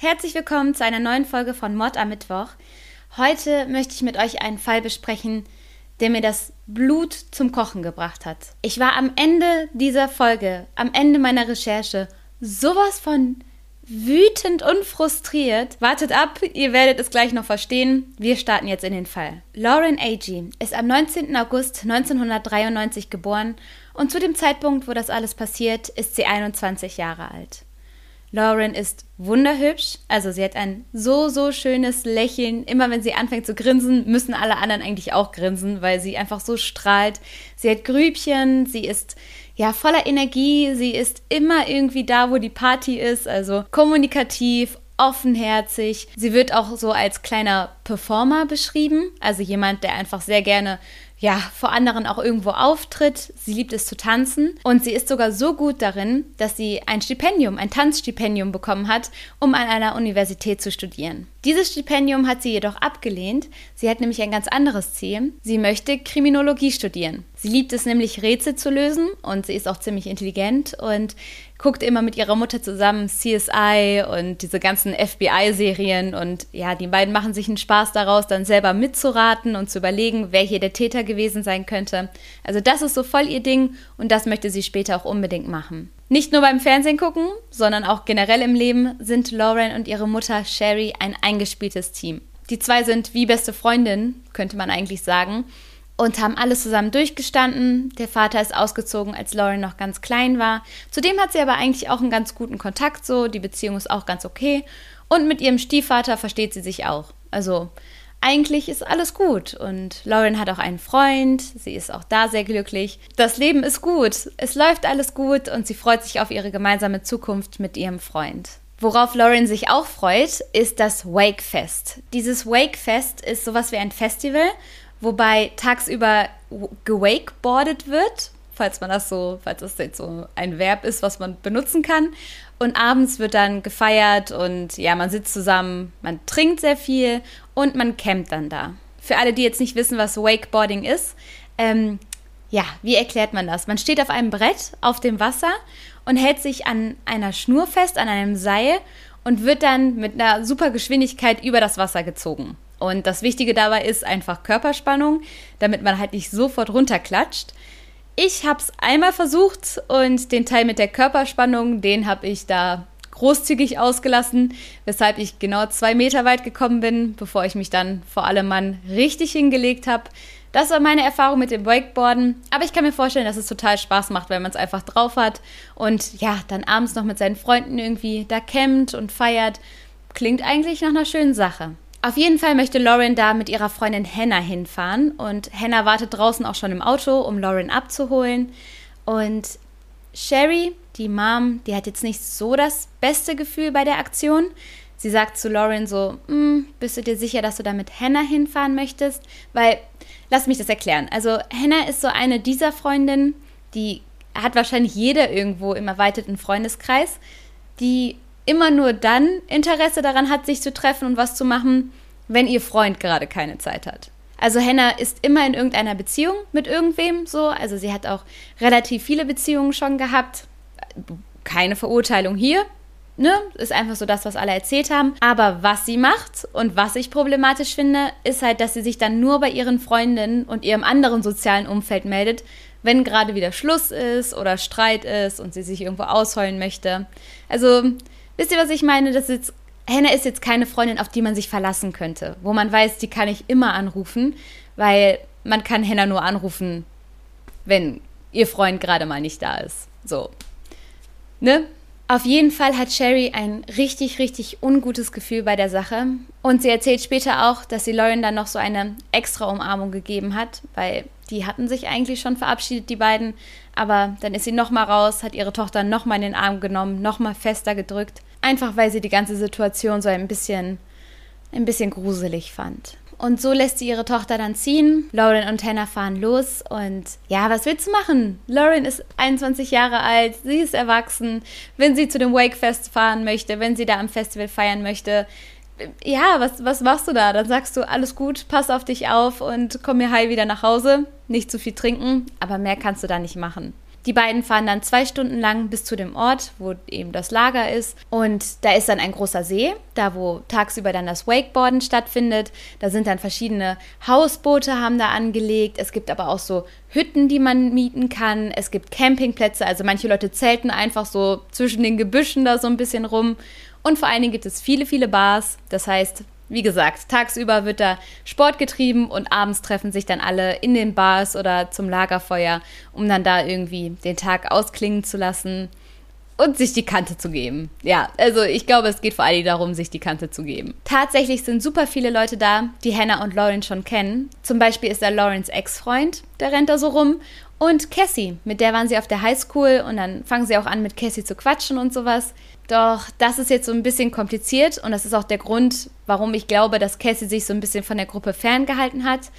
herzlich willkommen zu einer neuen Folge von Mord am Mittwoch. Heute möchte ich mit euch einen Fall besprechen, der mir das Blut zum Kochen gebracht hat. Ich war am Ende dieser Folge, am Ende meiner Recherche, sowas von wütend und frustriert. Wartet ab, ihr werdet es gleich noch verstehen. Wir starten jetzt in den Fall. Lauren Agee ist am 19. August 1993 geboren und zu dem Zeitpunkt, wo das alles passiert, ist sie 21 Jahre alt. Lauren ist wunderhübsch, also sie hat ein so, so schönes Lächeln. Immer wenn sie anfängt zu grinsen, müssen alle anderen eigentlich auch grinsen, weil sie einfach so strahlt. Sie hat Grübchen, sie ist ja voller Energie, sie ist immer irgendwie da, wo die Party ist, also kommunikativ, offenherzig. Sie wird auch so als kleiner Performer beschrieben, also jemand, der einfach sehr gerne ja, vor anderen auch irgendwo auftritt. Sie liebt es zu tanzen und sie ist sogar so gut darin, dass sie ein Stipendium, ein Tanzstipendium bekommen hat, um an einer Universität zu studieren. Dieses Stipendium hat sie jedoch abgelehnt. Sie hat nämlich ein ganz anderes Ziel. Sie möchte Kriminologie studieren. Sie liebt es nämlich, Rätsel zu lösen und sie ist auch ziemlich intelligent und guckt immer mit ihrer Mutter zusammen CSI und diese ganzen FBI-Serien und ja, die beiden machen sich einen Spaß daraus, dann selber mitzuraten und zu überlegen, wer hier der Täter gewesen sein könnte. Also das ist so voll ihr Ding und das möchte sie später auch unbedingt machen. Nicht nur beim Fernsehen gucken, sondern auch generell im Leben sind Lauren und ihre Mutter Sherry ein eingespieltes Team. Die zwei sind wie beste Freundinnen, könnte man eigentlich sagen und haben alles zusammen durchgestanden. Der Vater ist ausgezogen, als Lauren noch ganz klein war. Zudem hat sie aber eigentlich auch einen ganz guten Kontakt so, die Beziehung ist auch ganz okay. Und mit ihrem Stiefvater versteht sie sich auch. Also eigentlich ist alles gut und Lauren hat auch einen Freund, sie ist auch da sehr glücklich. Das Leben ist gut, es läuft alles gut und sie freut sich auf ihre gemeinsame Zukunft mit ihrem Freund. Worauf Lauren sich auch freut, ist das Wakefest. Dieses Wakefest ist sowas wie ein Festival, wobei tagsüber gewakeboardet wird, falls man das so, falls das jetzt so ein Verb ist, was man benutzen kann. Und abends wird dann gefeiert und ja, man sitzt zusammen, man trinkt sehr viel und man campt dann da. Für alle, die jetzt nicht wissen, was Wakeboarding ist, ähm, ja, wie erklärt man das? Man steht auf einem Brett auf dem Wasser und hält sich an einer Schnur fest, an einem Seil und wird dann mit einer super Geschwindigkeit über das Wasser gezogen. Und das Wichtige dabei ist einfach Körperspannung, damit man halt nicht sofort runterklatscht. Ich habe es einmal versucht und den Teil mit der Körperspannung, den habe ich da großzügig ausgelassen, weshalb ich genau zwei Meter weit gekommen bin, bevor ich mich dann vor allem Mann richtig hingelegt habe. Das war meine Erfahrung mit dem Wakeboarden, aber ich kann mir vorstellen, dass es total Spaß macht, wenn man es einfach drauf hat und ja, dann abends noch mit seinen Freunden irgendwie da campt und feiert. Klingt eigentlich nach einer schönen Sache. Auf jeden Fall möchte Lauren da mit ihrer Freundin Hannah hinfahren und Hannah wartet draußen auch schon im Auto, um Lauren abzuholen. Und Sherry, die Mom, die hat jetzt nicht so das beste Gefühl bei der Aktion. Sie sagt zu Lauren so, hm, bist du dir sicher, dass du da mit Hannah hinfahren möchtest? Weil, lass mich das erklären. Also Hannah ist so eine dieser Freundinnen, die hat wahrscheinlich jeder irgendwo im erweiterten Freundeskreis, die immer nur dann Interesse daran hat, sich zu treffen und was zu machen, wenn ihr Freund gerade keine Zeit hat. Also Hannah ist immer in irgendeiner Beziehung mit irgendwem so. Also sie hat auch relativ viele Beziehungen schon gehabt. Keine Verurteilung hier. Ne? Ist einfach so das, was alle erzählt haben. Aber was sie macht und was ich problematisch finde, ist halt, dass sie sich dann nur bei ihren Freundinnen und ihrem anderen sozialen Umfeld meldet, wenn gerade wieder Schluss ist oder Streit ist und sie sich irgendwo ausheulen möchte. Also Wisst ihr, was ich meine? Das ist Hannah ist jetzt keine Freundin, auf die man sich verlassen könnte, wo man weiß, die kann ich immer anrufen, weil man kann Hannah nur anrufen, wenn ihr Freund gerade mal nicht da ist. So. Ne? Auf jeden Fall hat Sherry ein richtig, richtig ungutes Gefühl bei der Sache. Und sie erzählt später auch, dass sie Lauren dann noch so eine extra Umarmung gegeben hat, weil die hatten sich eigentlich schon verabschiedet, die beiden. Aber dann ist sie nochmal raus, hat ihre Tochter nochmal in den Arm genommen, nochmal fester gedrückt. Einfach weil sie die ganze Situation so ein bisschen ein bisschen gruselig fand. Und so lässt sie ihre Tochter dann ziehen. Lauren und Hannah fahren los. Und ja, was willst du machen? Lauren ist 21 Jahre alt, sie ist erwachsen. Wenn sie zu dem Wakefest fahren möchte, wenn sie da am Festival feiern möchte, ja, was, was machst du da? Dann sagst du, alles gut, pass auf dich auf und komm mir heil wieder nach Hause. Nicht zu viel trinken, aber mehr kannst du da nicht machen. Die beiden fahren dann zwei Stunden lang bis zu dem Ort, wo eben das Lager ist. Und da ist dann ein großer See, da wo tagsüber dann das Wakeboarden stattfindet. Da sind dann verschiedene Hausboote haben da angelegt. Es gibt aber auch so Hütten, die man mieten kann. Es gibt Campingplätze. Also manche Leute zelten einfach so zwischen den Gebüschen da so ein bisschen rum. Und vor allen Dingen gibt es viele, viele Bars. Das heißt, wie gesagt, tagsüber wird da Sport getrieben und abends treffen sich dann alle in den Bars oder zum Lagerfeuer, um dann da irgendwie den Tag ausklingen zu lassen und sich die Kante zu geben. Ja, also ich glaube, es geht vor allem darum, sich die Kante zu geben. Tatsächlich sind super viele Leute da, die Hannah und Lauren schon kennen. Zum Beispiel ist da Laurens Ex-Freund, der rennt da so rum. Und Cassie, mit der waren sie auf der Highschool und dann fangen sie auch an, mit Cassie zu quatschen und sowas. Doch das ist jetzt so ein bisschen kompliziert und das ist auch der Grund, warum ich glaube, dass Cassie sich so ein bisschen von der Gruppe ferngehalten hat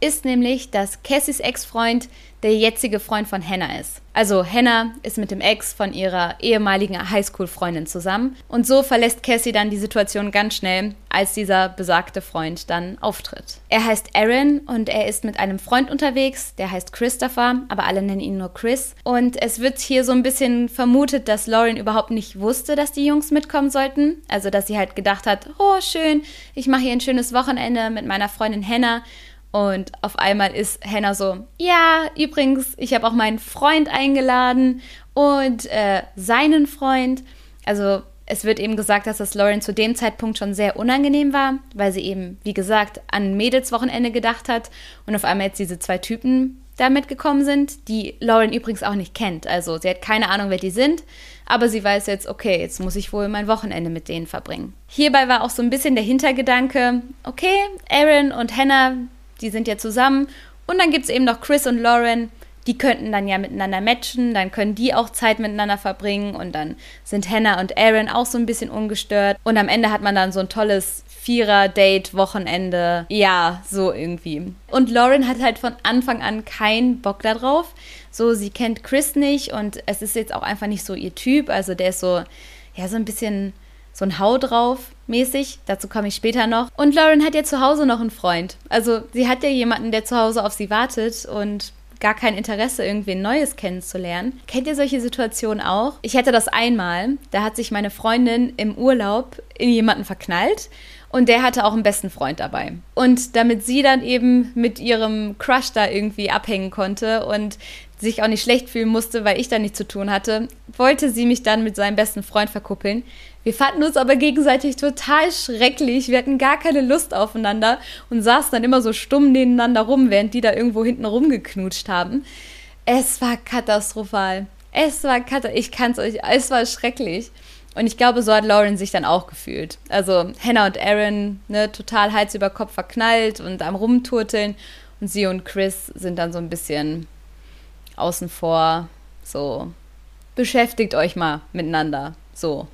ist nämlich, dass Cassies Ex-Freund der jetzige Freund von Hannah ist. Also Hannah ist mit dem Ex von ihrer ehemaligen Highschool-Freundin zusammen und so verlässt Cassie dann die Situation ganz schnell, als dieser besagte Freund dann auftritt. Er heißt Aaron und er ist mit einem Freund unterwegs, der heißt Christopher, aber alle nennen ihn nur Chris. Und es wird hier so ein bisschen vermutet, dass Lauren überhaupt nicht wusste, dass die Jungs mitkommen sollten. Also dass sie halt gedacht hat, oh schön, ich mache hier ein schönes Wochenende mit meiner Freundin Hannah und auf einmal ist Hannah so, ja, übrigens, ich habe auch meinen Freund eingeladen und äh, seinen Freund. Also es wird eben gesagt, dass das Lauren zu dem Zeitpunkt schon sehr unangenehm war, weil sie eben, wie gesagt, an Mädelswochenende gedacht hat und auf einmal jetzt diese zwei Typen da mitgekommen sind, die Lauren übrigens auch nicht kennt. Also sie hat keine Ahnung, wer die sind, aber sie weiß jetzt, okay, jetzt muss ich wohl mein Wochenende mit denen verbringen. Hierbei war auch so ein bisschen der Hintergedanke, okay, Aaron und Hannah, die sind ja zusammen. Und dann gibt es eben noch Chris und Lauren, die könnten dann ja miteinander matchen, dann können die auch Zeit miteinander verbringen und dann sind Hannah und Aaron auch so ein bisschen ungestört. Und am Ende hat man dann so ein tolles Vierer-Date-Wochenende. Ja, so irgendwie. Und Lauren hat halt von Anfang an keinen Bock darauf. So, sie kennt Chris nicht und es ist jetzt auch einfach nicht so ihr Typ. Also der ist so, ja, so ein bisschen so ein Hau drauf mäßig. Dazu komme ich später noch. Und Lauren hat ja zu Hause noch einen Freund. Also sie hat ja jemanden, der zu Hause auf sie wartet und gar kein Interesse, irgendwen Neues kennenzulernen. Kennt ihr solche Situationen auch? Ich hatte das einmal. Da hat sich meine Freundin im Urlaub in jemanden verknallt und der hatte auch einen besten Freund dabei. Und damit sie dann eben mit ihrem Crush da irgendwie abhängen konnte und sich auch nicht schlecht fühlen musste, weil ich da nichts zu tun hatte, wollte sie mich dann mit seinem besten Freund verkuppeln. Wir fanden uns aber gegenseitig total schrecklich. Wir hatten gar keine Lust aufeinander und saßen dann immer so stumm nebeneinander rum, während die da irgendwo hinten rumgeknutscht haben. Es war katastrophal. Es war katastrophal. Ich kann es euch. Es war schrecklich. Und ich glaube, so hat Lauren sich dann auch gefühlt. Also Hannah und Aaron, ne, total Hals über Kopf verknallt und am Rumturteln. Und sie und Chris sind dann so ein bisschen außen vor. So, beschäftigt euch mal miteinander. So.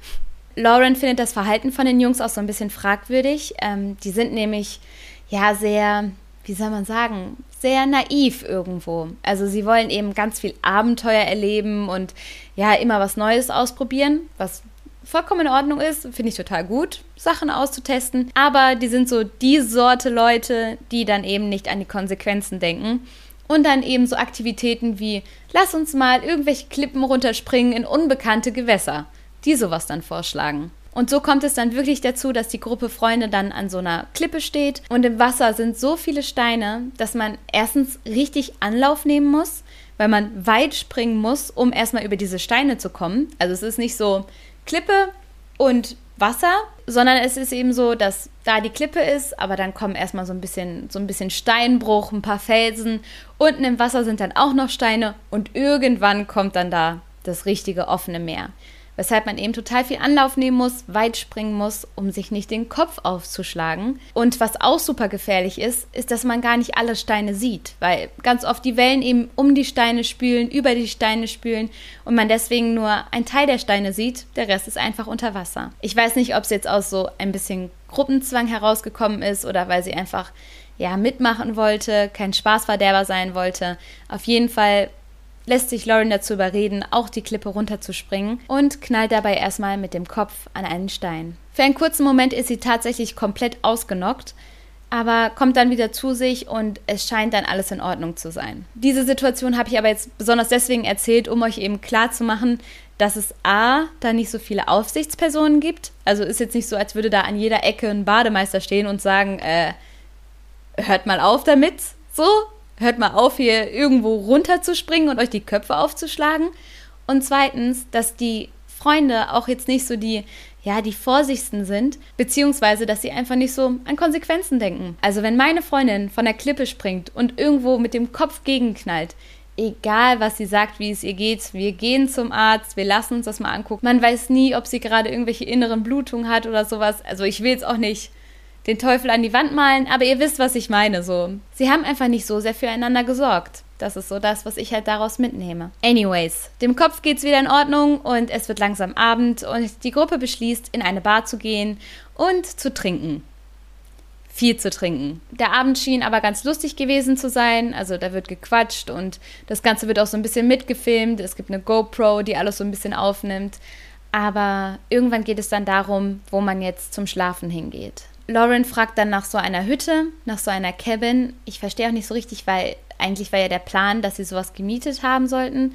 Lauren findet das Verhalten von den Jungs auch so ein bisschen fragwürdig. Ähm, die sind nämlich ja sehr, wie soll man sagen, sehr naiv irgendwo. Also sie wollen eben ganz viel Abenteuer erleben und ja, immer was Neues ausprobieren, was vollkommen in Ordnung ist, finde ich total gut, Sachen auszutesten. Aber die sind so die Sorte Leute, die dann eben nicht an die Konsequenzen denken. Und dann eben so Aktivitäten wie, lass uns mal irgendwelche Klippen runterspringen in unbekannte Gewässer die sowas dann vorschlagen. Und so kommt es dann wirklich dazu, dass die Gruppe Freunde dann an so einer Klippe steht und im Wasser sind so viele Steine, dass man erstens richtig Anlauf nehmen muss, weil man weit springen muss, um erstmal über diese Steine zu kommen. Also es ist nicht so Klippe und Wasser, sondern es ist eben so, dass da die Klippe ist, aber dann kommen erstmal so ein bisschen so ein bisschen Steinbruch, ein paar Felsen, unten im Wasser sind dann auch noch Steine und irgendwann kommt dann da das richtige offene Meer. Weshalb man eben total viel Anlauf nehmen muss, weit springen muss, um sich nicht den Kopf aufzuschlagen. Und was auch super gefährlich ist, ist, dass man gar nicht alle Steine sieht, weil ganz oft die Wellen eben um die Steine spülen, über die Steine spülen und man deswegen nur einen Teil der Steine sieht, der Rest ist einfach unter Wasser. Ich weiß nicht, ob es jetzt aus so ein bisschen Gruppenzwang herausgekommen ist oder weil sie einfach ja mitmachen wollte, kein Spaßverderber sein wollte. Auf jeden Fall lässt sich Lauren dazu überreden, auch die Klippe runterzuspringen und knallt dabei erstmal mit dem Kopf an einen Stein. Für einen kurzen Moment ist sie tatsächlich komplett ausgenockt, aber kommt dann wieder zu sich und es scheint dann alles in Ordnung zu sein. Diese Situation habe ich aber jetzt besonders deswegen erzählt, um euch eben klar zu machen, dass es A, da nicht so viele Aufsichtspersonen gibt. Also ist jetzt nicht so, als würde da an jeder Ecke ein Bademeister stehen und sagen, äh, hört mal auf damit, so, hört mal auf, hier irgendwo runterzuspringen und euch die Köpfe aufzuschlagen. Und zweitens, dass die Freunde auch jetzt nicht so die, ja, die vorsichtigsten sind, beziehungsweise, dass sie einfach nicht so an Konsequenzen denken. Also wenn meine Freundin von der Klippe springt und irgendwo mit dem Kopf gegenknallt, egal was sie sagt, wie es ihr geht, wir gehen zum Arzt, wir lassen uns das mal angucken. Man weiß nie, ob sie gerade irgendwelche inneren Blutungen hat oder sowas. Also ich will jetzt auch nicht den Teufel an die Wand malen, aber ihr wisst, was ich meine, so. Sie haben einfach nicht so sehr füreinander gesorgt. Das ist so das, was ich halt daraus mitnehme. Anyways, dem Kopf geht's wieder in Ordnung und es wird langsam Abend und die Gruppe beschließt, in eine Bar zu gehen und zu trinken. Viel zu trinken. Der Abend schien aber ganz lustig gewesen zu sein. Also da wird gequatscht und das Ganze wird auch so ein bisschen mitgefilmt. Es gibt eine GoPro, die alles so ein bisschen aufnimmt. Aber irgendwann geht es dann darum, wo man jetzt zum Schlafen hingeht. Lauren fragt dann nach so einer Hütte, nach so einer Cabin. Ich verstehe auch nicht so richtig, weil eigentlich war ja der Plan, dass sie sowas gemietet haben sollten.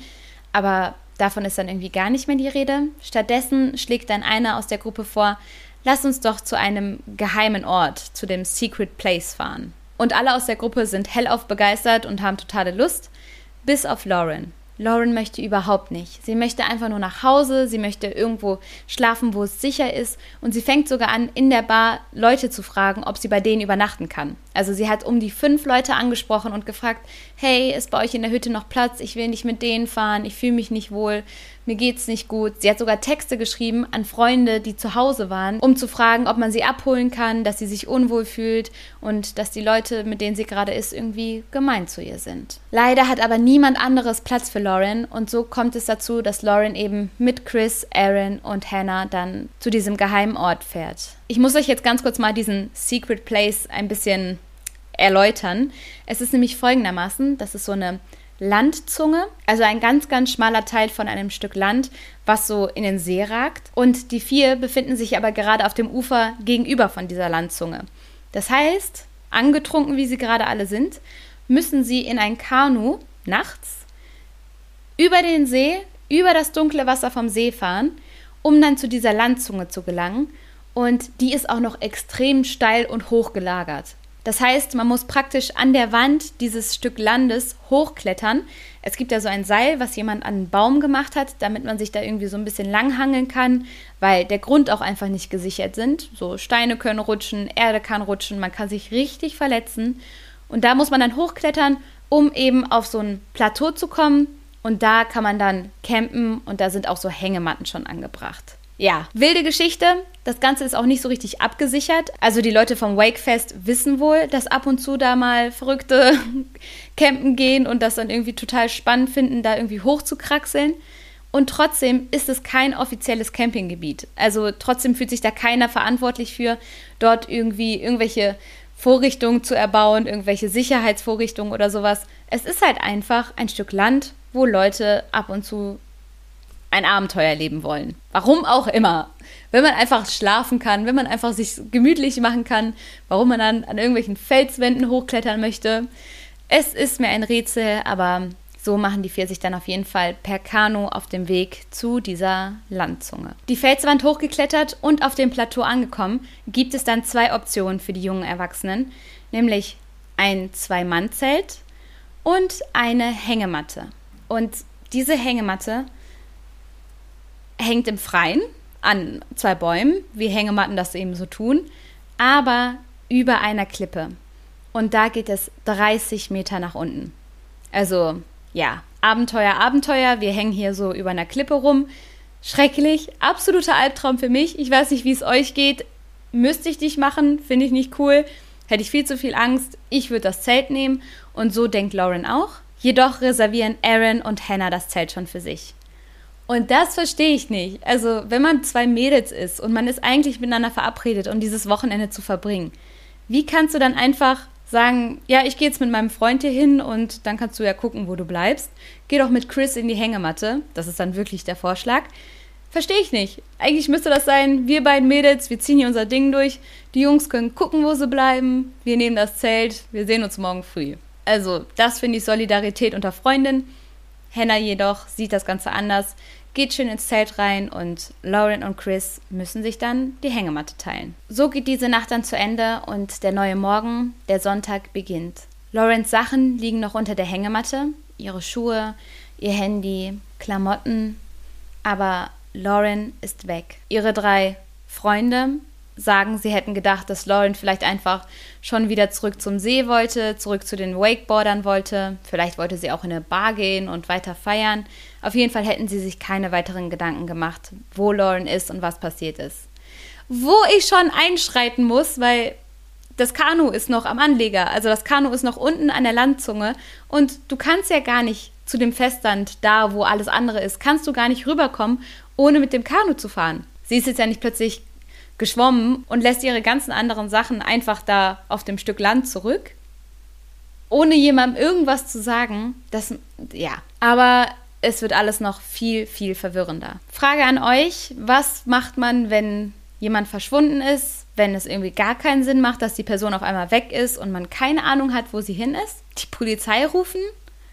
Aber davon ist dann irgendwie gar nicht mehr die Rede. Stattdessen schlägt dann einer aus der Gruppe vor, lass uns doch zu einem geheimen Ort, zu dem Secret Place fahren. Und alle aus der Gruppe sind hellauf begeistert und haben totale Lust, bis auf Lauren. Lauren möchte überhaupt nicht. Sie möchte einfach nur nach Hause, sie möchte irgendwo schlafen, wo es sicher ist und sie fängt sogar an, in der Bar Leute zu fragen, ob sie bei denen übernachten kann. Also sie hat um die fünf Leute angesprochen und gefragt, hey, ist bei euch in der Hütte noch Platz? Ich will nicht mit denen fahren, ich fühle mich nicht wohl mir geht's nicht gut. Sie hat sogar Texte geschrieben an Freunde, die zu Hause waren, um zu fragen, ob man sie abholen kann, dass sie sich unwohl fühlt und dass die Leute, mit denen sie gerade ist, irgendwie gemein zu ihr sind. Leider hat aber niemand anderes Platz für Lauren und so kommt es dazu, dass Lauren eben mit Chris, Aaron und Hannah dann zu diesem geheimen Ort fährt. Ich muss euch jetzt ganz kurz mal diesen Secret Place ein bisschen erläutern. Es ist nämlich folgendermaßen, das ist so eine Landzunge, also ein ganz, ganz schmaler Teil von einem Stück Land, was so in den See ragt. Und die vier befinden sich aber gerade auf dem Ufer gegenüber von dieser Landzunge. Das heißt, angetrunken, wie sie gerade alle sind, müssen sie in ein Kanu nachts über den See, über das dunkle Wasser vom See fahren, um dann zu dieser Landzunge zu gelangen. Und die ist auch noch extrem steil und hoch gelagert. Das heißt, man muss praktisch an der Wand dieses Stück Landes hochklettern. Es gibt ja so ein Seil, was jemand an einen Baum gemacht hat, damit man sich da irgendwie so ein bisschen langhangeln kann, weil der Grund auch einfach nicht gesichert sind. So Steine können rutschen, Erde kann rutschen, man kann sich richtig verletzen. Und da muss man dann hochklettern, um eben auf so ein Plateau zu kommen. Und da kann man dann campen und da sind auch so Hängematten schon angebracht. Ja, wilde Geschichte. Das Ganze ist auch nicht so richtig abgesichert. Also die Leute vom Wakefest wissen wohl, dass ab und zu da mal Verrückte campen gehen und das dann irgendwie total spannend finden, da irgendwie hochzukraxeln. Und trotzdem ist es kein offizielles Campinggebiet. Also trotzdem fühlt sich da keiner verantwortlich für, dort irgendwie irgendwelche Vorrichtungen zu erbauen, irgendwelche Sicherheitsvorrichtungen oder sowas. Es ist halt einfach ein Stück Land, wo Leute ab und zu ein Abenteuer leben wollen. Warum auch immer. Wenn man einfach schlafen kann, wenn man einfach sich gemütlich machen kann, warum man dann an irgendwelchen Felswänden hochklettern möchte. Es ist mir ein Rätsel, aber so machen die vier sich dann auf jeden Fall per Kanu auf dem Weg zu dieser Landzunge. Die Felswand hochgeklettert und auf dem Plateau angekommen, gibt es dann zwei Optionen für die jungen Erwachsenen, nämlich ein Zwei-Mann-Zelt und eine Hängematte. Und diese Hängematte hängt im Freien an zwei Bäumen, wie Hängematten das eben so tun, aber über einer Klippe. Und da geht es 30 Meter nach unten. Also ja, Abenteuer, Abenteuer. Wir hängen hier so über einer Klippe rum. Schrecklich, absoluter Albtraum für mich. Ich weiß nicht, wie es euch geht. Müsste ich dich machen, finde ich nicht cool. Hätte ich viel zu viel Angst. Ich würde das Zelt nehmen und so denkt Lauren auch. Jedoch reservieren Aaron und Hannah das Zelt schon für sich. Und das verstehe ich nicht. Also, wenn man zwei Mädels ist und man ist eigentlich miteinander verabredet, um dieses Wochenende zu verbringen, wie kannst du dann einfach sagen, ja, ich gehe jetzt mit meinem Freund hier hin und dann kannst du ja gucken, wo du bleibst. Geh doch mit Chris in die Hängematte. Das ist dann wirklich der Vorschlag. Verstehe ich nicht. Eigentlich müsste das sein, wir beiden Mädels, wir ziehen hier unser Ding durch. Die Jungs können gucken, wo sie bleiben. Wir nehmen das Zelt. Wir sehen uns morgen früh. Also, das finde ich Solidarität unter Freundinnen. Hannah jedoch sieht das Ganze anders, geht schön ins Zelt rein und Lauren und Chris müssen sich dann die Hängematte teilen. So geht diese Nacht dann zu Ende und der neue Morgen, der Sonntag, beginnt. Laurens Sachen liegen noch unter der Hängematte, ihre Schuhe, ihr Handy, Klamotten, aber Lauren ist weg. Ihre drei Freunde sagen, sie hätten gedacht, dass Lauren vielleicht einfach schon wieder zurück zum See wollte, zurück zu den Wakeboardern wollte. Vielleicht wollte sie auch in eine Bar gehen und weiter feiern. Auf jeden Fall hätten sie sich keine weiteren Gedanken gemacht, wo Lauren ist und was passiert ist. Wo ich schon einschreiten muss, weil das Kanu ist noch am Anleger, also das Kanu ist noch unten an der Landzunge und du kannst ja gar nicht zu dem Festland, da wo alles andere ist, kannst du gar nicht rüberkommen, ohne mit dem Kanu zu fahren. Sie ist jetzt ja nicht plötzlich geschwommen und lässt ihre ganzen anderen Sachen einfach da auf dem Stück Land zurück, ohne jemandem irgendwas zu sagen. Das, ja, aber es wird alles noch viel, viel verwirrender. Frage an euch, was macht man, wenn jemand verschwunden ist, wenn es irgendwie gar keinen Sinn macht, dass die Person auf einmal weg ist und man keine Ahnung hat, wo sie hin ist? Die Polizei rufen?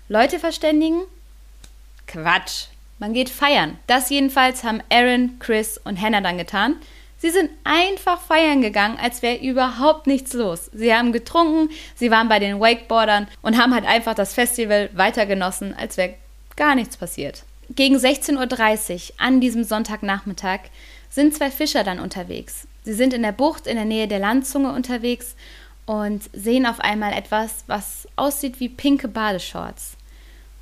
Leute verständigen? Quatsch. Man geht feiern. Das jedenfalls haben Aaron, Chris und Hannah dann getan. Sie sind einfach feiern gegangen, als wäre überhaupt nichts los. Sie haben getrunken, sie waren bei den Wakeboardern und haben halt einfach das Festival weiter genossen, als wäre gar nichts passiert. Gegen 16.30 Uhr an diesem Sonntagnachmittag sind zwei Fischer dann unterwegs. Sie sind in der Bucht in der Nähe der Landzunge unterwegs und sehen auf einmal etwas, was aussieht wie pinke Badeshorts.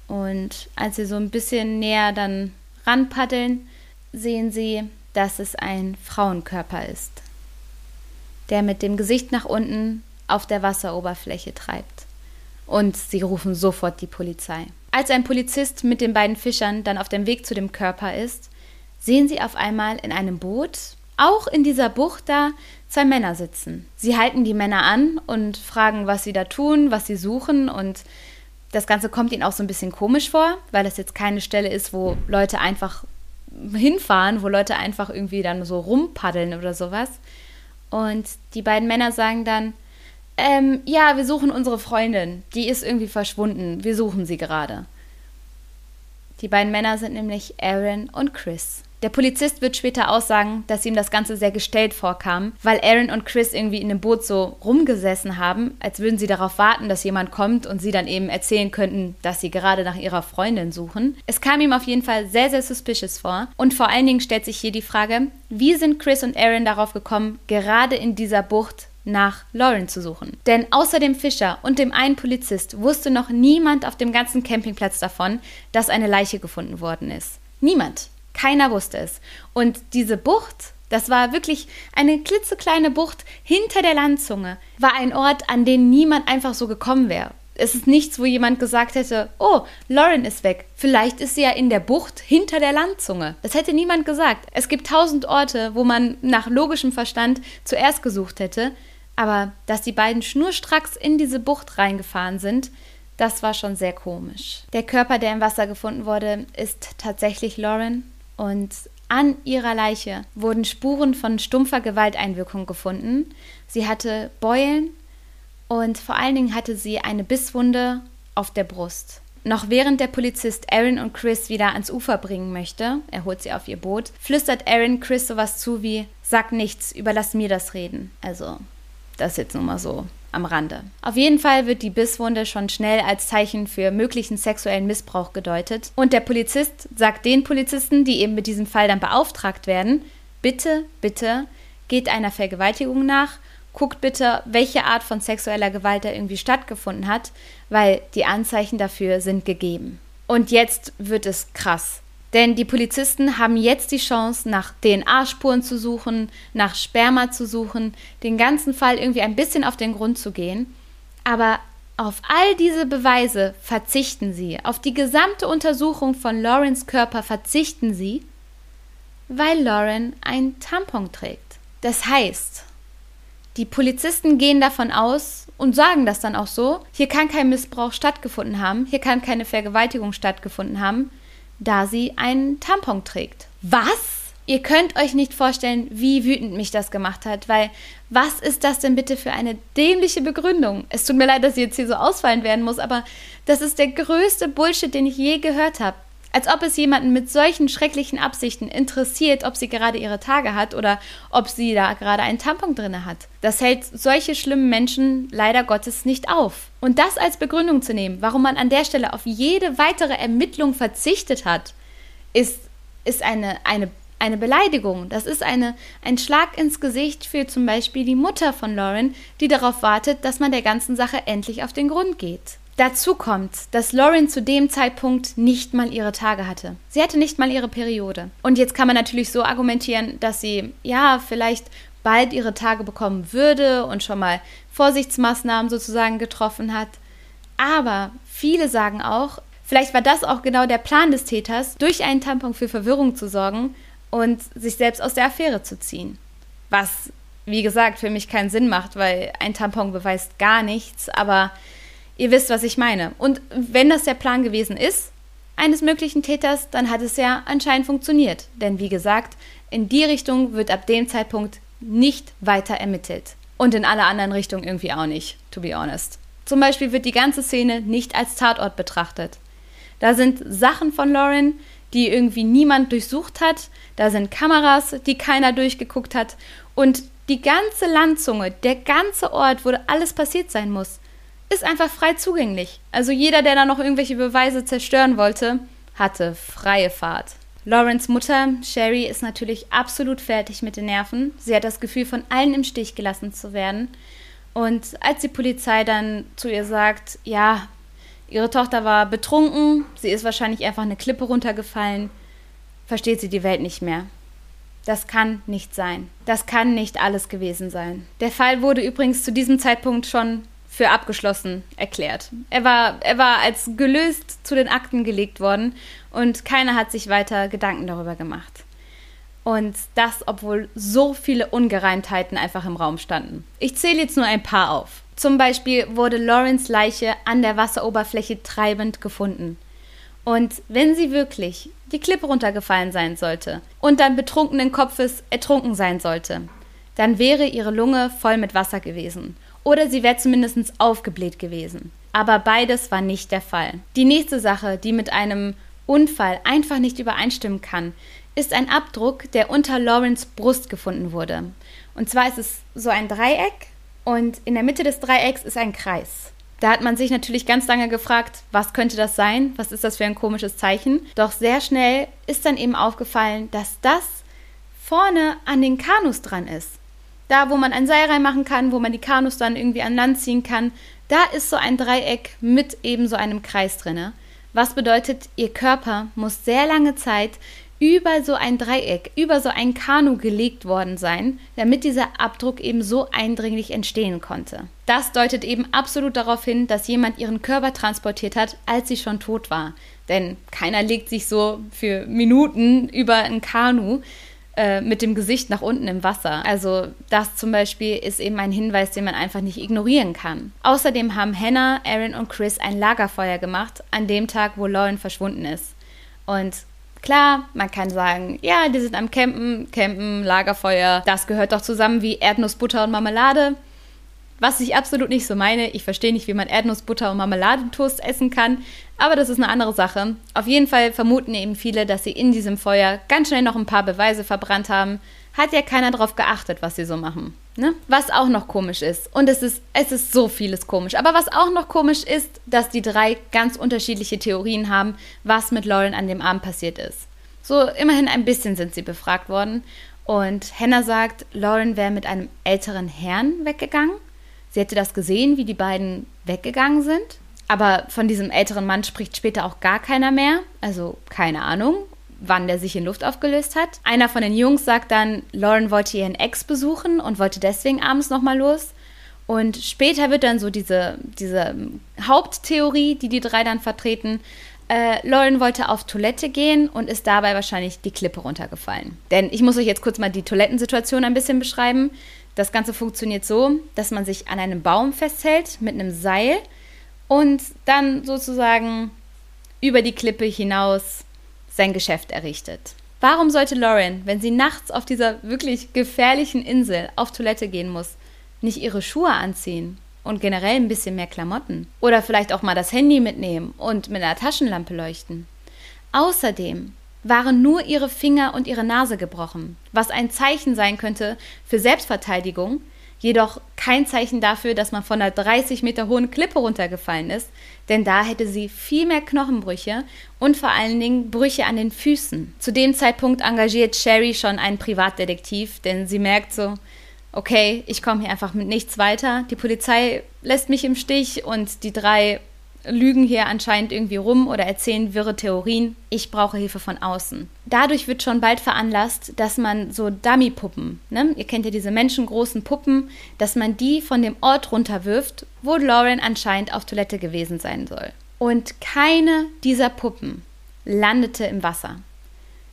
Und als sie so ein bisschen näher dann ranpaddeln, sehen sie dass es ein Frauenkörper ist, der mit dem Gesicht nach unten auf der Wasseroberfläche treibt. Und sie rufen sofort die Polizei. Als ein Polizist mit den beiden Fischern dann auf dem Weg zu dem Körper ist, sehen sie auf einmal in einem Boot, auch in dieser Bucht da, zwei Männer sitzen. Sie halten die Männer an und fragen, was sie da tun, was sie suchen und das Ganze kommt ihnen auch so ein bisschen komisch vor, weil das jetzt keine Stelle ist, wo Leute einfach hinfahren, wo Leute einfach irgendwie dann so rumpaddeln oder sowas. Und die beiden Männer sagen dann, ähm, ja, wir suchen unsere Freundin, die ist irgendwie verschwunden, wir suchen sie gerade. Die beiden Männer sind nämlich Aaron und Chris. Der Polizist wird später aussagen, dass ihm das Ganze sehr gestellt vorkam, weil Aaron und Chris irgendwie in dem Boot so rumgesessen haben, als würden sie darauf warten, dass jemand kommt und sie dann eben erzählen könnten, dass sie gerade nach ihrer Freundin suchen. Es kam ihm auf jeden Fall sehr, sehr suspicious vor. Und vor allen Dingen stellt sich hier die Frage, wie sind Chris und Aaron darauf gekommen, gerade in dieser Bucht nach Lauren zu suchen. Denn außer dem Fischer und dem einen Polizist wusste noch niemand auf dem ganzen Campingplatz davon, dass eine Leiche gefunden worden ist. Niemand. Keiner wusste es. Und diese Bucht, das war wirklich eine klitzekleine Bucht hinter der Landzunge, war ein Ort, an den niemand einfach so gekommen wäre. Es ist nichts, wo jemand gesagt hätte, oh, Lauren ist weg. Vielleicht ist sie ja in der Bucht hinter der Landzunge. Das hätte niemand gesagt. Es gibt tausend Orte, wo man nach logischem Verstand zuerst gesucht hätte. Aber dass die beiden schnurstracks in diese Bucht reingefahren sind, das war schon sehr komisch. Der Körper, der im Wasser gefunden wurde, ist tatsächlich Lauren. Und an ihrer Leiche wurden Spuren von stumpfer Gewalteinwirkung gefunden. Sie hatte Beulen und vor allen Dingen hatte sie eine Bisswunde auf der Brust. Noch während der Polizist Aaron und Chris wieder ans Ufer bringen möchte, er holt sie auf ihr Boot, flüstert Aaron Chris sowas zu wie: Sag nichts, überlass mir das Reden. Also, das ist jetzt nur mal so am Rande. Auf jeden Fall wird die Bisswunde schon schnell als Zeichen für möglichen sexuellen Missbrauch gedeutet. Und der Polizist sagt den Polizisten, die eben mit diesem Fall dann beauftragt werden, bitte, bitte, geht einer Vergewaltigung nach, guckt bitte, welche Art von sexueller Gewalt da irgendwie stattgefunden hat, weil die Anzeichen dafür sind gegeben. Und jetzt wird es krass. Denn die Polizisten haben jetzt die Chance, nach DNA-Spuren zu suchen, nach Sperma zu suchen, den ganzen Fall irgendwie ein bisschen auf den Grund zu gehen. Aber auf all diese Beweise verzichten sie, auf die gesamte Untersuchung von Laurens Körper verzichten sie, weil Lauren ein Tampon trägt. Das heißt, die Polizisten gehen davon aus und sagen das dann auch so, hier kann kein Missbrauch stattgefunden haben, hier kann keine Vergewaltigung stattgefunden haben, da sie einen Tampon trägt. Was? Ihr könnt euch nicht vorstellen, wie wütend mich das gemacht hat, weil was ist das denn bitte für eine dämliche Begründung? Es tut mir leid, dass ich jetzt hier so ausfallen werden muss, aber das ist der größte Bullshit, den ich je gehört habe. Als ob es jemanden mit solchen schrecklichen Absichten interessiert, ob sie gerade ihre Tage hat oder ob sie da gerade einen Tampon drinne hat. Das hält solche schlimmen Menschen leider Gottes nicht auf. Und das als Begründung zu nehmen, warum man an der Stelle auf jede weitere Ermittlung verzichtet hat, ist, ist eine, eine, eine Beleidigung. Das ist eine, ein Schlag ins Gesicht für zum Beispiel die Mutter von Lauren, die darauf wartet, dass man der ganzen Sache endlich auf den Grund geht. Dazu kommt, dass Lauren zu dem Zeitpunkt nicht mal ihre Tage hatte. Sie hatte nicht mal ihre Periode. Und jetzt kann man natürlich so argumentieren, dass sie ja vielleicht bald ihre Tage bekommen würde und schon mal Vorsichtsmaßnahmen sozusagen getroffen hat. Aber viele sagen auch, vielleicht war das auch genau der Plan des Täters, durch einen Tampon für Verwirrung zu sorgen und sich selbst aus der Affäre zu ziehen. Was, wie gesagt, für mich keinen Sinn macht, weil ein Tampon beweist gar nichts, aber Ihr wisst, was ich meine. Und wenn das der Plan gewesen ist, eines möglichen Täters, dann hat es ja anscheinend funktioniert. Denn wie gesagt, in die Richtung wird ab dem Zeitpunkt nicht weiter ermittelt. Und in alle anderen Richtungen irgendwie auch nicht, to be honest. Zum Beispiel wird die ganze Szene nicht als Tatort betrachtet. Da sind Sachen von Lauren, die irgendwie niemand durchsucht hat. Da sind Kameras, die keiner durchgeguckt hat. Und die ganze Landzunge, der ganze Ort, wo alles passiert sein muss, ist einfach frei zugänglich. Also jeder, der da noch irgendwelche Beweise zerstören wollte, hatte freie Fahrt. Lawrence Mutter, Sherry, ist natürlich absolut fertig mit den Nerven. Sie hat das Gefühl, von allen im Stich gelassen zu werden. Und als die Polizei dann zu ihr sagt, ja, ihre Tochter war betrunken, sie ist wahrscheinlich einfach eine Klippe runtergefallen, versteht sie die Welt nicht mehr. Das kann nicht sein. Das kann nicht alles gewesen sein. Der Fall wurde übrigens zu diesem Zeitpunkt schon für abgeschlossen erklärt. Er war, er war als gelöst zu den Akten gelegt worden und keiner hat sich weiter Gedanken darüber gemacht. Und das, obwohl so viele Ungereimtheiten einfach im Raum standen. Ich zähle jetzt nur ein paar auf. Zum Beispiel wurde Lawrence Leiche an der Wasseroberfläche treibend gefunden. Und wenn sie wirklich die Klippe runtergefallen sein sollte und dann betrunkenen Kopfes ertrunken sein sollte, dann wäre ihre Lunge voll mit Wasser gewesen oder sie wäre zumindest aufgebläht gewesen. Aber beides war nicht der Fall. Die nächste Sache, die mit einem Unfall einfach nicht übereinstimmen kann, ist ein Abdruck, der unter Lawrence Brust gefunden wurde. Und zwar ist es so ein Dreieck und in der Mitte des Dreiecks ist ein Kreis. Da hat man sich natürlich ganz lange gefragt, was könnte das sein? Was ist das für ein komisches Zeichen? Doch sehr schnell ist dann eben aufgefallen, dass das vorne an den Kanus dran ist da wo man ein Seil reinmachen kann, wo man die Kanus dann irgendwie an Land ziehen kann, da ist so ein Dreieck mit eben so einem Kreis drinne. Was bedeutet, ihr Körper muss sehr lange Zeit über so ein Dreieck, über so ein Kanu gelegt worden sein, damit dieser Abdruck eben so eindringlich entstehen konnte. Das deutet eben absolut darauf hin, dass jemand ihren Körper transportiert hat, als sie schon tot war. Denn keiner legt sich so für Minuten über ein Kanu. Äh, mit dem Gesicht nach unten im Wasser. Also das zum Beispiel ist eben ein Hinweis, den man einfach nicht ignorieren kann. Außerdem haben Hannah, Aaron und Chris ein Lagerfeuer gemacht an dem Tag, wo Lauren verschwunden ist. Und Klar, man kann sagen, ja, die sind am Campen, Campen, Lagerfeuer, das gehört doch zusammen wie Erdnussbutter und Marmelade. Was ich absolut nicht so meine. Ich verstehe nicht, wie man Erdnussbutter und Marmeladentoast essen kann, aber das ist eine andere Sache. Auf jeden Fall vermuten eben viele, dass sie in diesem Feuer ganz schnell noch ein paar Beweise verbrannt haben. Hat ja keiner darauf geachtet, was sie so machen. Ne? Was auch noch komisch ist, und es ist, es ist so vieles komisch, aber was auch noch komisch ist, dass die drei ganz unterschiedliche Theorien haben, was mit Lauren an dem Abend passiert ist. So, immerhin ein bisschen sind sie befragt worden. Und Hannah sagt, Lauren wäre mit einem älteren Herrn weggegangen. Sie hätte das gesehen, wie die beiden weggegangen sind. Aber von diesem älteren Mann spricht später auch gar keiner mehr. Also keine Ahnung. wann der sich in Luft aufgelöst hat. Einer von den Jungs sagt dann, Lauren wollte ihren Ex besuchen und wollte deswegen abends nochmal los. Und später wird dann so diese, diese Haupttheorie, die die drei dann vertreten, äh, Lauren wollte auf Toilette gehen und ist dabei wahrscheinlich die Klippe runtergefallen. Denn ich muss euch jetzt kurz mal die Toilettensituation ein bisschen beschreiben. Das Ganze funktioniert so, dass man sich an einem Baum festhält mit einem Seil und dann sozusagen über die Klippe hinaus sein Geschäft errichtet. Warum sollte Lauren, wenn sie nachts auf dieser wirklich gefährlichen Insel auf Toilette gehen muss, nicht ihre Schuhe anziehen und generell ein bisschen mehr Klamotten? Oder vielleicht auch mal das Handy mitnehmen und mit einer Taschenlampe leuchten? Außerdem waren nur ihre Finger und ihre Nase gebrochen, was ein Zeichen sein könnte für Selbstverteidigung, jedoch kein Zeichen dafür, dass man von einer 30 Meter hohen Klippe runtergefallen ist, denn da hätte sie viel mehr Knochenbrüche und vor allen Dingen Brüche an den Füßen. Zu dem Zeitpunkt engagiert Sherry schon einen Privatdetektiv, denn sie merkt so, okay, ich komme hier einfach mit nichts weiter, die Polizei lässt mich im Stich und die drei lügen hier anscheinend irgendwie rum oder erzählen wirre Theorien. Ich brauche Hilfe von außen. Dadurch wird schon bald veranlasst, dass man so Dummy-Puppen, ne? ihr kennt ja diese menschengroßen Puppen, dass man die von dem Ort runterwirft, wo Lauren anscheinend auf Toilette gewesen sein soll. Und keine dieser Puppen landete im Wasser.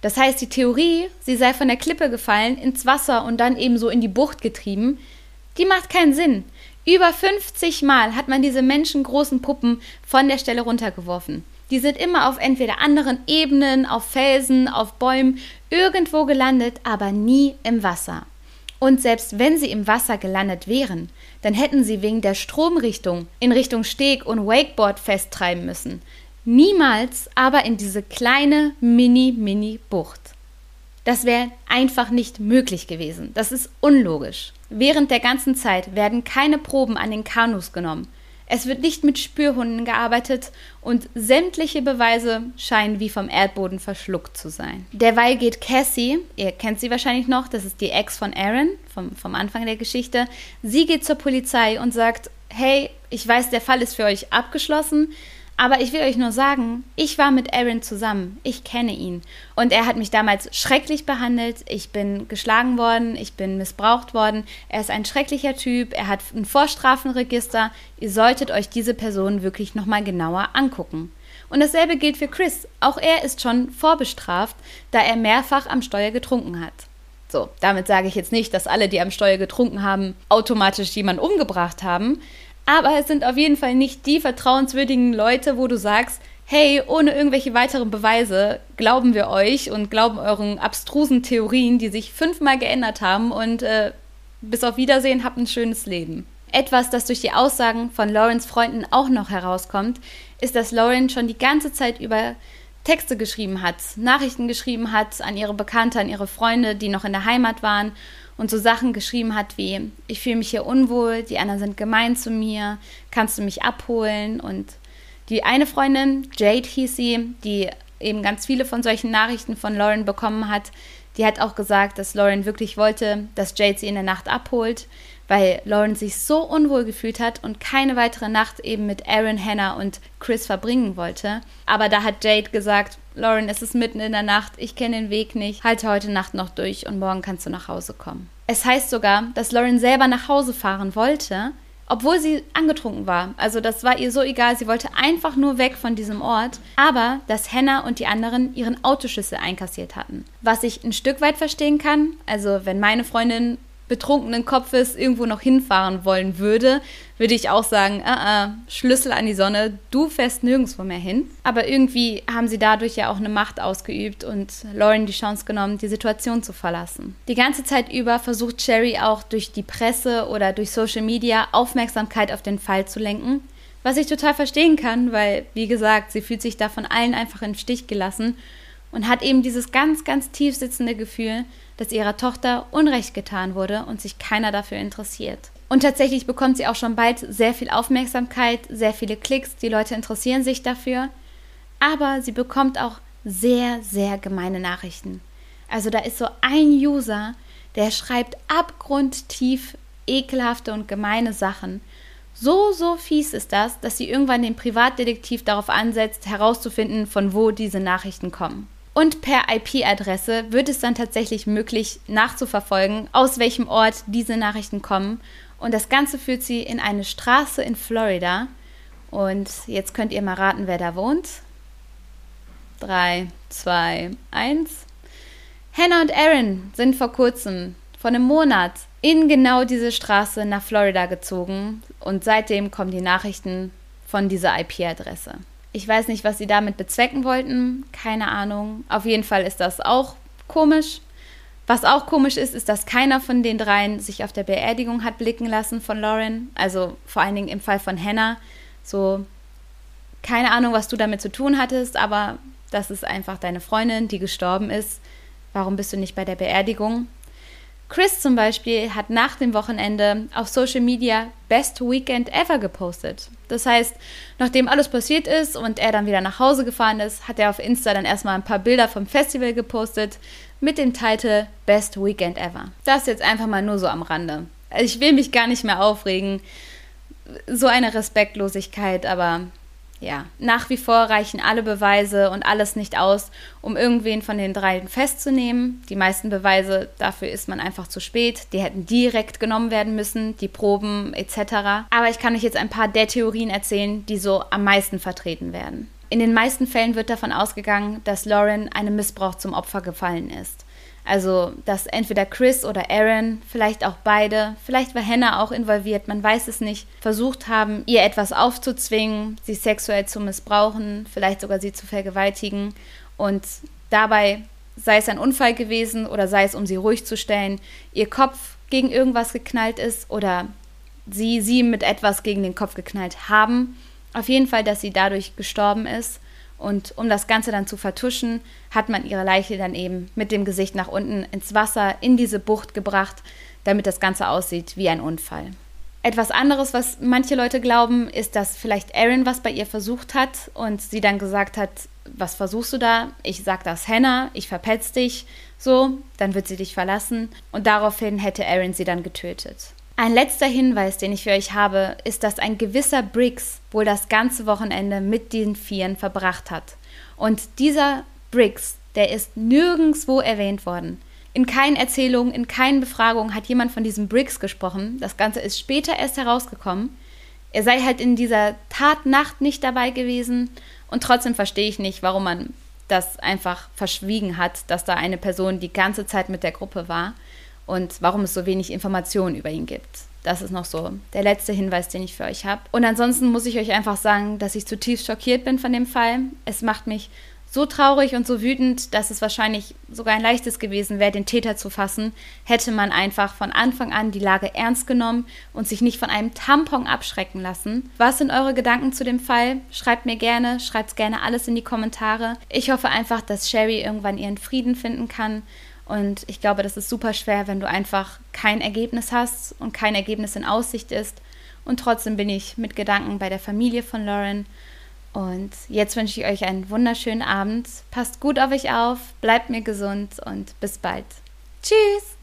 Das heißt, die Theorie, sie sei von der Klippe gefallen, ins Wasser und dann eben so in die Bucht getrieben, die macht keinen Sinn. Über 50 Mal hat man diese menschengroßen Puppen von der Stelle runtergeworfen. Die sind immer auf entweder anderen Ebenen, auf Felsen, auf Bäumen, irgendwo gelandet, aber nie im Wasser. Und selbst wenn sie im Wasser gelandet wären, dann hätten sie wegen der Stromrichtung in Richtung Steg und Wakeboard festtreiben müssen. Niemals aber in diese kleine Mini-Mini-Bucht. Das wäre einfach nicht möglich gewesen. Das ist unlogisch. Während der ganzen Zeit werden keine Proben an den Kanus genommen. Es wird nicht mit Spürhunden gearbeitet und sämtliche Beweise scheinen wie vom Erdboden verschluckt zu sein. Derweil geht Cassie, ihr kennt sie wahrscheinlich noch, das ist die Ex von Aaron vom, vom Anfang der Geschichte, sie geht zur Polizei und sagt, hey, ich weiß, der Fall ist für euch abgeschlossen, aber ich will euch nur sagen, ich war mit Aaron zusammen. Ich kenne ihn. Und er hat mich damals schrecklich behandelt. Ich bin geschlagen worden. Ich bin missbraucht worden. Er ist ein schrecklicher Typ. Er hat ein Vorstrafenregister. Ihr solltet euch diese Person wirklich nochmal genauer angucken. Und dasselbe gilt für Chris. Auch er ist schon vorbestraft, da er mehrfach am Steuer getrunken hat. So, damit sage ich jetzt nicht, dass alle, die am Steuer getrunken haben, automatisch jemanden umgebracht haben. Aber es sind auf jeden Fall nicht die vertrauenswürdigen Leute, wo du sagst, hey, ohne irgendwelche weiteren Beweise glauben wir euch und glauben euren abstrusen Theorien, die sich fünfmal geändert haben und äh, bis auf Wiedersehen habt ein schönes Leben. Etwas, das durch die Aussagen von Laurens Freunden auch noch herauskommt, ist, dass Lauren schon die ganze Zeit über Texte geschrieben hat, Nachrichten geschrieben hat an ihre Bekannte, an ihre Freunde, die noch in der Heimat waren und so Sachen geschrieben hat wie, ich fühle mich hier unwohl, die anderen sind gemein zu mir, kannst du mich abholen? Und die eine Freundin, Jade hieß sie, die eben ganz viele von solchen Nachrichten von Lauren bekommen hat, die hat auch gesagt, dass Lauren wirklich wollte, dass Jade sie in der Nacht abholt, weil Lauren sich so unwohl gefühlt hat und keine weitere Nacht eben mit Aaron, Hannah und Chris verbringen wollte. Aber da hat Jade gesagt, Lauren, es ist mitten in der Nacht, ich kenne den Weg nicht, halte heute Nacht noch durch und morgen kannst du nach Hause kommen. Es heißt sogar, dass Lauren selber nach Hause fahren wollte, obwohl sie angetrunken war. Also das war ihr so egal, sie wollte einfach nur weg von diesem Ort, aber dass Hannah und die anderen ihren Autoschlüssel einkassiert hatten. Was ich ein Stück weit verstehen kann, also wenn meine Freundin betrunkenen Kopfes irgendwo noch hinfahren wollen würde, würde ich auch sagen, uh -uh, Schlüssel an die Sonne, du fährst nirgendwo mehr hin. Aber irgendwie haben sie dadurch ja auch eine Macht ausgeübt und Lauren die Chance genommen, die Situation zu verlassen. Die ganze Zeit über versucht Sherry auch durch die Presse oder durch Social Media Aufmerksamkeit auf den Fall zu lenken. Was ich total verstehen kann, weil, wie gesagt, sie fühlt sich da von allen einfach im Stich gelassen und hat eben dieses ganz, ganz tief sitzende Gefühl, dass ihrer Tochter Unrecht getan wurde und sich keiner dafür interessiert. Und tatsächlich bekommt sie auch schon bald sehr viel Aufmerksamkeit, sehr viele Klicks, die Leute interessieren sich dafür. Aber sie bekommt auch sehr, sehr gemeine Nachrichten. Also da ist so ein User, der schreibt abgrundtief ekelhafte und gemeine Sachen. So, so fies ist das, dass sie irgendwann den Privatdetektiv darauf ansetzt, herauszufinden, von wo diese Nachrichten kommen. Und per IP-Adresse wird es dann tatsächlich möglich nachzuverfolgen, aus welchem Ort diese Nachrichten kommen. Und das Ganze führt sie in eine Straße in Florida. Und jetzt könnt ihr mal raten, wer da wohnt. 3, 2, 1. Hannah und Aaron sind vor kurzem, vor einem Monat, in genau diese Straße nach Florida gezogen. Und seitdem kommen die Nachrichten von dieser IP-Adresse. Ich weiß nicht, was sie damit bezwecken wollten, keine Ahnung. Auf jeden Fall ist das auch komisch. Was auch komisch ist, ist, dass keiner von den dreien sich auf der Beerdigung hat blicken lassen von Lauren. Also vor allen Dingen im Fall von Hannah. So, keine Ahnung, was du damit zu tun hattest, aber das ist einfach deine Freundin, die gestorben ist. Warum bist du nicht bei der Beerdigung? Chris zum Beispiel hat nach dem Wochenende auf Social Media Best Weekend Ever gepostet. Das heißt, nachdem alles passiert ist und er dann wieder nach Hause gefahren ist, hat er auf Insta dann erstmal ein paar Bilder vom Festival gepostet mit dem Titel Best Weekend Ever. Das jetzt einfach mal nur so am Rande. Ich will mich gar nicht mehr aufregen. So eine Respektlosigkeit, aber ja, nach wie vor reichen alle Beweise und alles nicht aus, um irgendwen von den dreien festzunehmen. Die meisten Beweise, dafür ist man einfach zu spät. Die hätten direkt genommen werden müssen, die Proben etc. Aber ich kann euch jetzt ein paar der Theorien erzählen, die so am meisten vertreten werden. In den meisten Fällen wird davon ausgegangen, dass Lauren einem Missbrauch zum Opfer gefallen ist. Also, dass entweder Chris oder Aaron, vielleicht auch beide, vielleicht war Hannah auch involviert, man weiß es nicht, versucht haben, ihr etwas aufzuzwingen, sie sexuell zu missbrauchen, vielleicht sogar sie zu vergewaltigen. Und dabei, sei es ein Unfall gewesen oder sei es, um sie ruhig zu stellen, ihr Kopf gegen irgendwas geknallt ist oder sie sie mit etwas gegen den Kopf geknallt haben. Auf jeden Fall, dass sie dadurch gestorben ist und um das Ganze dann zu vertuschen, hat man ihre Leiche dann eben mit dem Gesicht nach unten ins Wasser in diese Bucht gebracht, damit das Ganze aussieht wie ein Unfall. Etwas anderes, was manche Leute glauben, ist, dass vielleicht Aaron was bei ihr versucht hat und sie dann gesagt hat, was versuchst du da? Ich sag das Hannah, ich verpetz dich, so, dann wird sie dich verlassen und daraufhin hätte Aaron sie dann getötet. Ein letzter Hinweis, den ich für euch habe, ist, dass ein gewisser Briggs wohl das ganze Wochenende mit den Vieren verbracht hat. Und dieser Briggs, der ist nirgendwo erwähnt worden. In keinen Erzählungen, in keinen Befragungen hat jemand von diesem Briggs gesprochen. Das Ganze ist später erst herausgekommen. Er sei halt in dieser Tatnacht nicht dabei gewesen und trotzdem verstehe ich nicht, warum man das einfach verschwiegen hat, dass da eine Person die ganze Zeit mit der Gruppe war und warum es so wenig Informationen über ihn gibt. Das ist noch so der letzte Hinweis, den ich für euch habe. Und ansonsten muss ich euch einfach sagen, dass ich zutiefst schockiert bin von dem Fall. Es macht mich so traurig und so wütend, dass es wahrscheinlich sogar ein leichtes gewesen wäre, den Täter zu fassen, hätte man einfach von Anfang an die Lage ernst genommen und sich nicht von einem Tampon abschrecken lassen. Was sind eure Gedanken zu dem Fall? Schreibt mir gerne, schreibt gerne alles in die Kommentare. Ich hoffe einfach, dass Sherry irgendwann ihren Frieden finden kann und ich glaube, das ist super schwer, wenn du einfach kein Ergebnis hast und kein Ergebnis in Aussicht ist. Und trotzdem bin ich mit Gedanken bei der Familie von Lauren. Und jetzt wünsche ich euch einen wunderschönen Abend. Passt gut auf euch auf, bleibt mir gesund und bis bald. Tschüss!